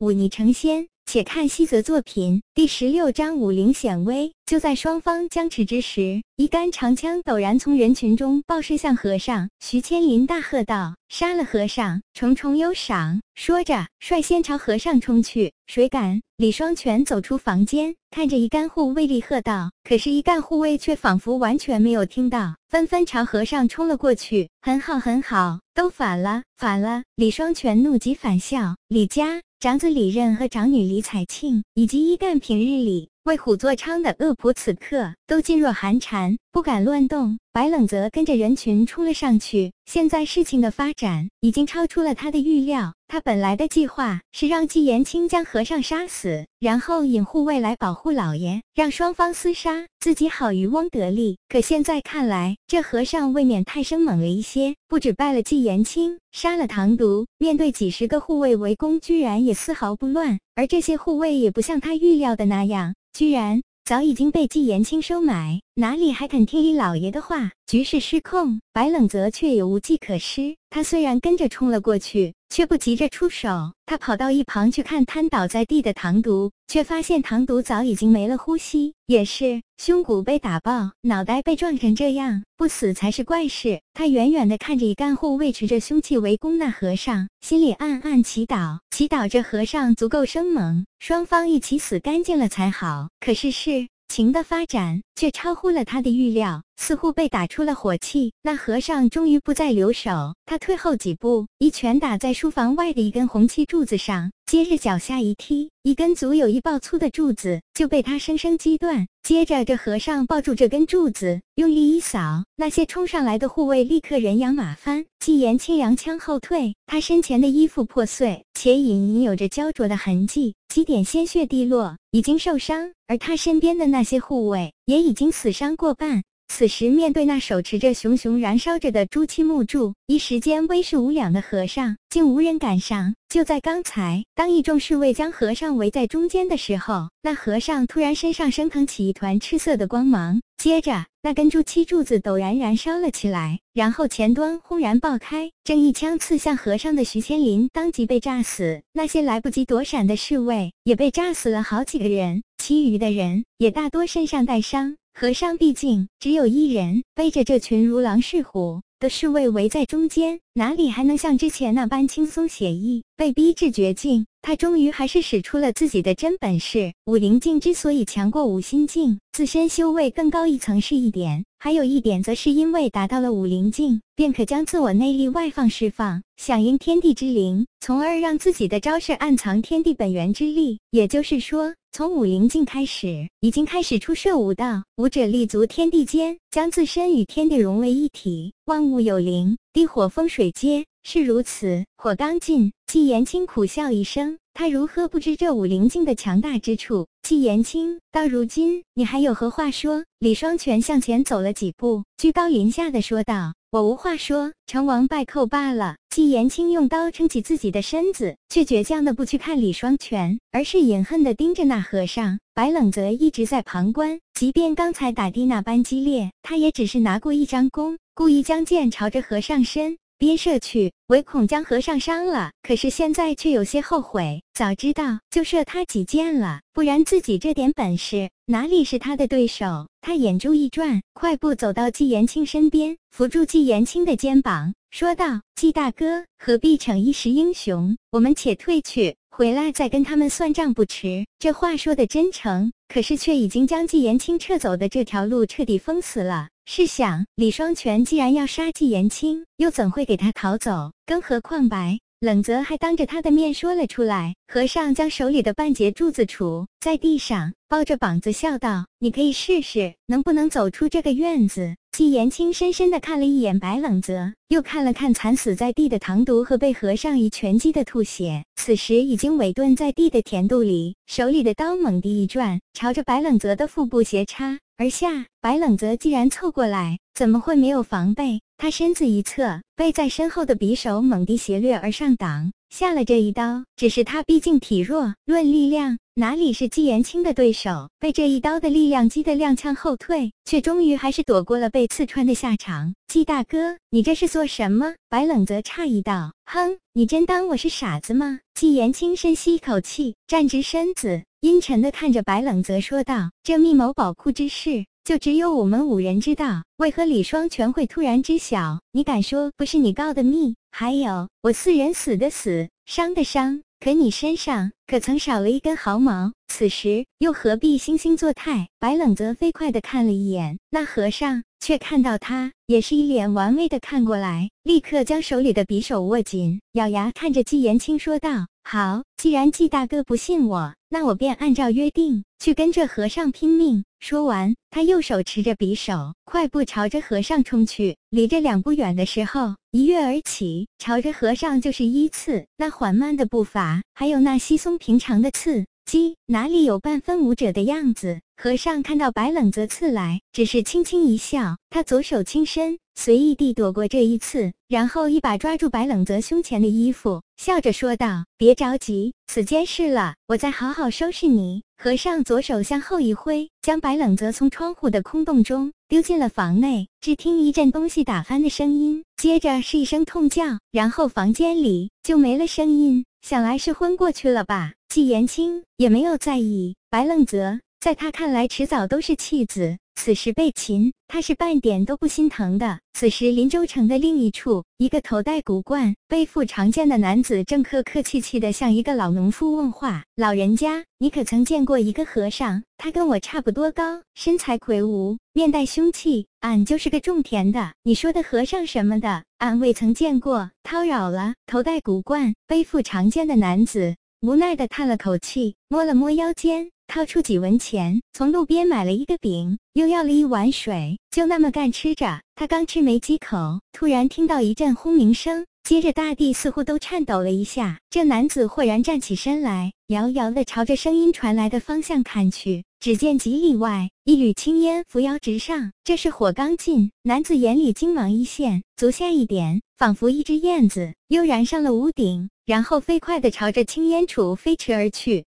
忤逆成仙。且看西泽作品第十六章武灵显威。就在双方僵持之时，一杆长枪陡然从人群中爆射向和尚。徐千林大喝道：“杀了和尚，重重有赏！”说着，率先朝和尚冲去。谁敢？李双全走出房间，看着一干护卫厉喝道。可是，一干护卫却仿佛完全没有听到，纷纷朝和尚冲了过去。很好，很好，都反了，反了！李双全怒极反笑。李家。长子李任和长女李彩庆，以及一干平日里为虎作伥的恶仆，此刻都噤若寒蝉，不敢乱动。白冷泽跟着人群冲了上去。现在事情的发展已经超出了他的预料。他本来的计划是让纪言清将和尚杀死，然后引护卫来保护老爷，让双方厮杀，自己好渔翁得利。可现在看来，这和尚未免太生猛了一些，不止败了纪言清，杀了唐独，面对几十个护卫围攻，居然也丝毫不乱。而这些护卫也不像他预料的那样，居然。早已经被纪言清收买，哪里还肯听李老爷的话？局势失控，白冷泽却也无计可施。他虽然跟着冲了过去，却不急着出手。他跑到一旁去看瘫倒在地的唐独，却发现唐独早已经没了呼吸，也是胸骨被打爆，脑袋被撞成这样，不死才是怪事。他远远的看着一干护卫持着凶器围攻那和尚，心里暗暗祈祷，祈祷这和尚足够生猛，双方一起死干净了才好。可是是。情的发展却超乎了他的预料，似乎被打出了火气。那和尚终于不再留手，他退后几步，一拳打在书房外的一根红漆柱子上，接着脚下一踢，一根足有一抱粗的柱子就被他生生击断。接着，这和尚抱住这根柱子，用力一扫，那些冲上来的护卫立刻人仰马翻。纪言清扬枪后退，他身前的衣服破碎，且隐隐有着焦灼的痕迹，几点鲜血滴落，已经受伤。而他身边的那些护卫也已经死伤过半。此时，面对那手持着熊熊燃烧着的朱漆木柱，一时间威势无两的和尚，竟无人敢上。就在刚才，当一众侍卫将和尚围在中间的时候，那和尚突然身上升腾起一团赤色的光芒，接着那根朱漆柱子陡然燃烧了起来，然后前端轰然爆开，正一枪刺向和尚的徐千林当即被炸死。那些来不及躲闪的侍卫也被炸死了好几个人，其余的人也大多身上带伤。和尚毕竟只有一人，背着这群如狼似虎的侍卫围在中间，哪里还能像之前那般轻松写意？被逼至绝境，他终于还是使出了自己的真本事。武灵境之所以强过五心境，自身修为更高一层是一点，还有一点则是因为达到了武灵境，便可将自我内力外放释放，响应天地之灵，从而让自己的招式暗藏天地本源之力。也就是说。从武灵境开始，已经开始出射武道。武者立足天地间，将自身与天地融为一体。万物有灵，地火风水皆是如此。火刚尽，纪言清苦笑一声，他如何不知这武灵境的强大之处？纪言清，到如今你还有何话说？李双全向前走了几步，居高临下的说道。我无话说，成王败寇罢了。纪言清用刀撑起自己的身子，却倔强的不去看李双全，而是隐恨的盯着那和尚。白冷则一直在旁观，即便刚才打的那般激烈，他也只是拿过一张弓，故意将剑朝着和尚身边射去，唯恐将和尚伤了。可是现在却有些后悔，早知道就射他几箭了，不然自己这点本事哪里是他的对手？他眼珠一转，快步走到纪言清身边，扶住纪言清的肩膀，说道：“纪大哥，何必逞一时英雄？我们且退去，回来再跟他们算账不迟。”这话说的真诚，可是却已经将纪言清撤走的这条路彻底封死了。试想，李双全既然要杀纪言清，又怎会给他逃走？更何况白。冷泽还当着他的面说了出来。和尚将手里的半截柱子杵在地上，抱着膀子笑道：“你可以试试，能不能走出这个院子。”纪言清深深地看了一眼白冷泽，又看了看惨死在地的唐独和被和尚一拳击的吐血，此时已经萎顿在地的田肚里，手里的刀猛地一转，朝着白冷泽的腹部斜插而下。白冷泽既然凑过来，怎么会没有防备？他身子一侧，被在身后的匕首猛地斜掠而上，挡下了这一刀。只是他毕竟体弱，论力量。哪里是纪言清的对手？被这一刀的力量击得踉跄后退，却终于还是躲过了被刺穿的下场。纪大哥，你这是做什么？白冷泽诧异道。哼，你真当我是傻子吗？纪言清深吸一口气，站直身子，阴沉的看着白冷泽说道：“这密谋宝库之事，就只有我们五人知道，为何李双全会突然知晓？你敢说不是你告的密？还有，我四人死的死，伤的伤。”可你身上可曾少了一根毫毛？此时又何必惺惺作态？白冷泽飞快地看了一眼那和尚，却看到他也是一脸玩味地看过来，立刻将手里的匕首握紧，咬牙看着纪言清说道：“好，既然纪大哥不信我，那我便按照约定去跟这和尚拼命。”说完，他右手持着匕首，快步朝着和尚冲去。离这两步远的时候，一跃而起，朝着和尚就是一刺。那缓慢的步伐，还有那稀松平常的刺击，哪里有半分武者的样子？和尚看到白冷泽刺来，只是轻轻一笑，他左手轻伸，随意地躲过这一次，然后一把抓住白冷泽胸前的衣服，笑着说道：“别着急，此间事了，我再好好收拾你。”和尚左手向后一挥，将白冷泽从窗户的空洞中丢进了房内。只听一阵东西打翻的声音，接着是一声痛叫，然后房间里就没了声音。想来是昏过去了吧？纪言清也没有在意。白冷泽在他看来，迟早都是弃子。此时被擒，他是半点都不心疼的。此时林州城的另一处，一个头戴古冠、背负长剑的男子正客客气气地向一个老农夫问话：“老人家，你可曾见过一个和尚？他跟我差不多高，身材魁梧，面带凶气。俺就是个种田的。你说的和尚什么的，俺未曾见过。叨扰了。”头戴古冠、背负长剑的男子无奈地叹了口气，摸了摸腰间。掏出几文钱，从路边买了一个饼，又要了一碗水，就那么干吃着。他刚吃没几口，突然听到一阵轰鸣声，接着大地似乎都颤抖了一下。这男子豁然站起身来，遥遥地朝着声音传来的方向看去，只见几里外一缕青烟扶摇直上，这是火刚进。男子眼里金芒一现，足下一点，仿佛一只燕子，又燃上了屋顶，然后飞快地朝着青烟处飞驰而去。